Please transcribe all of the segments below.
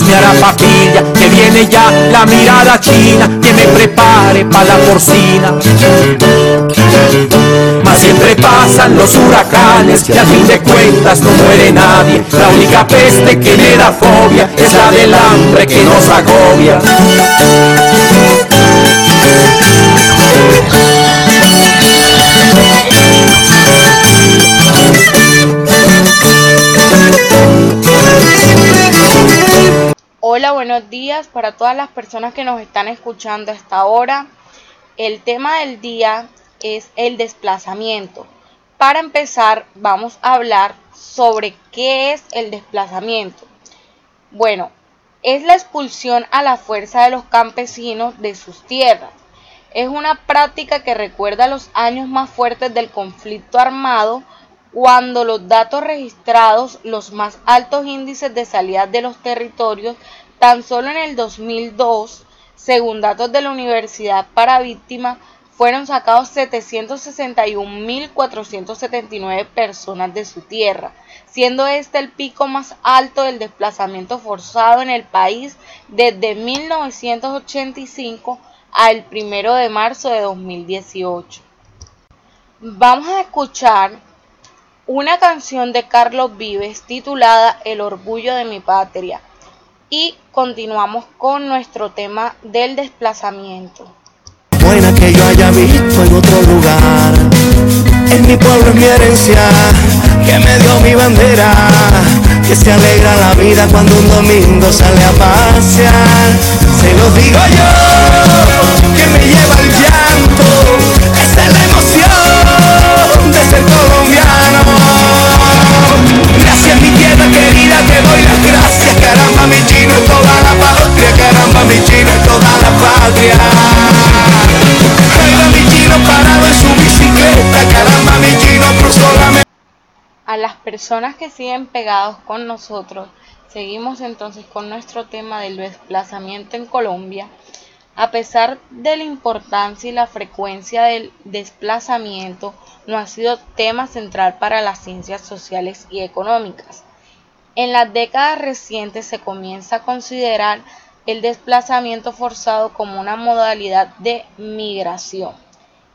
me hará papilla, que viene ya la mirada china, que me prepare para la porcina. Mas siempre pasan los huracanes y a fin de cuentas no muere nadie. La única peste que me da fobia es la del hambre que nos agobia. Buenos días para todas las personas que nos están escuchando hasta ahora. El tema del día es el desplazamiento. Para empezar, vamos a hablar sobre qué es el desplazamiento. Bueno, es la expulsión a la fuerza de los campesinos de sus tierras. Es una práctica que recuerda los años más fuertes del conflicto armado cuando los datos registrados, los más altos índices de salida de los territorios, tan solo en el 2002, según datos de la Universidad para Víctimas, fueron sacados 761.479 personas de su tierra, siendo este el pico más alto del desplazamiento forzado en el país desde 1985 al 1 de marzo de 2018. Vamos a escuchar una canción de Carlos Vives titulada El orgullo de mi patria. Y continuamos con nuestro tema del desplazamiento. Buena que yo haya visto en otro lugar, en mi pueblo es mi herencia, que me dio mi bandera, que se alegra la vida cuando un domingo sale a pasear. Se lo digo yo, A las personas que siguen pegados con nosotros, seguimos entonces con nuestro tema del desplazamiento en Colombia. A pesar de la importancia y la frecuencia del desplazamiento, no ha sido tema central para las ciencias sociales y económicas. En las décadas recientes se comienza a considerar el desplazamiento forzado como una modalidad de migración,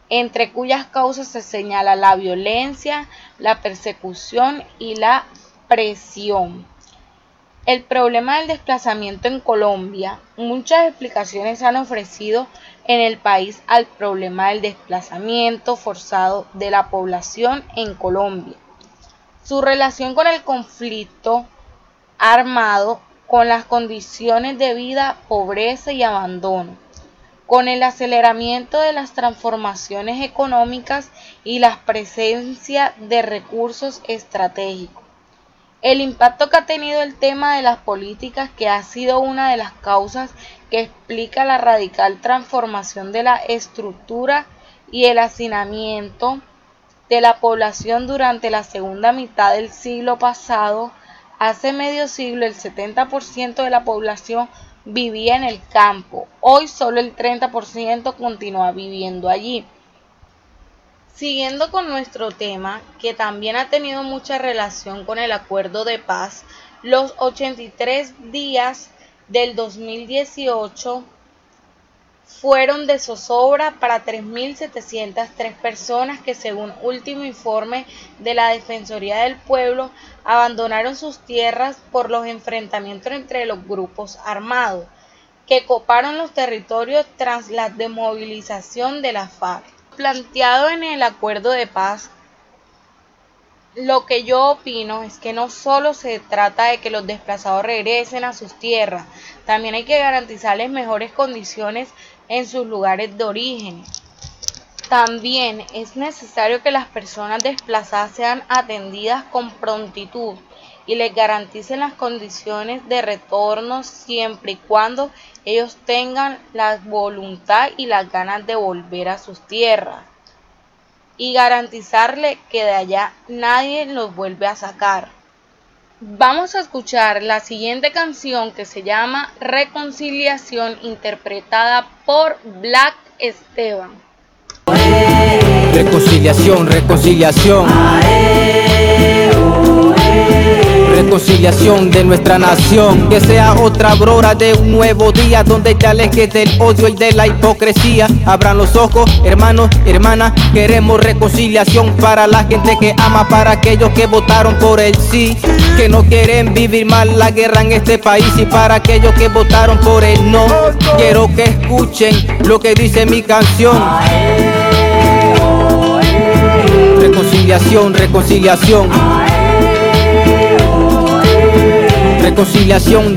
entre cuyas causas se señala la violencia, la persecución y la presión. El problema del desplazamiento en Colombia, muchas explicaciones se han ofrecido en el país al problema del desplazamiento forzado de la población en Colombia. Su relación con el conflicto armado, con las condiciones de vida, pobreza y abandono, con el aceleramiento de las transformaciones económicas y la presencia de recursos estratégicos el impacto que ha tenido el tema de las políticas que ha sido una de las causas que explica la radical transformación de la estructura y el hacinamiento de la población durante la segunda mitad del siglo pasado. Hace medio siglo el 70% de la población vivía en el campo. Hoy solo el 30% continúa viviendo allí. Siguiendo con nuestro tema, que también ha tenido mucha relación con el acuerdo de paz, los 83 días del 2018 fueron de zozobra para 3.703 personas que según último informe de la Defensoría del Pueblo abandonaron sus tierras por los enfrentamientos entre los grupos armados que coparon los territorios tras la desmovilización de la FARC. Planteado en el acuerdo de paz, lo que yo opino es que no solo se trata de que los desplazados regresen a sus tierras, también hay que garantizarles mejores condiciones en sus lugares de origen. También es necesario que las personas desplazadas sean atendidas con prontitud y les garanticen las condiciones de retorno siempre y cuando ellos tengan la voluntad y las ganas de volver a sus tierras y garantizarle que de allá nadie los vuelve a sacar. Vamos a escuchar la siguiente canción que se llama Reconciliación interpretada por Black Esteban. Reconciliación, reconciliación. Reconciliación de nuestra nación. Que sea otra brora de un nuevo día donde ya alejes del odio y de la hipocresía. Abran los ojos, hermanos, hermanas, queremos reconciliación para la gente que ama, para aquellos que votaron por el sí, que no quieren vivir mal la guerra en este país y para aquellos que votaron por el no. Quiero que escuchen lo que dice mi canción. Reconciliación, reconciliación. Reconciliación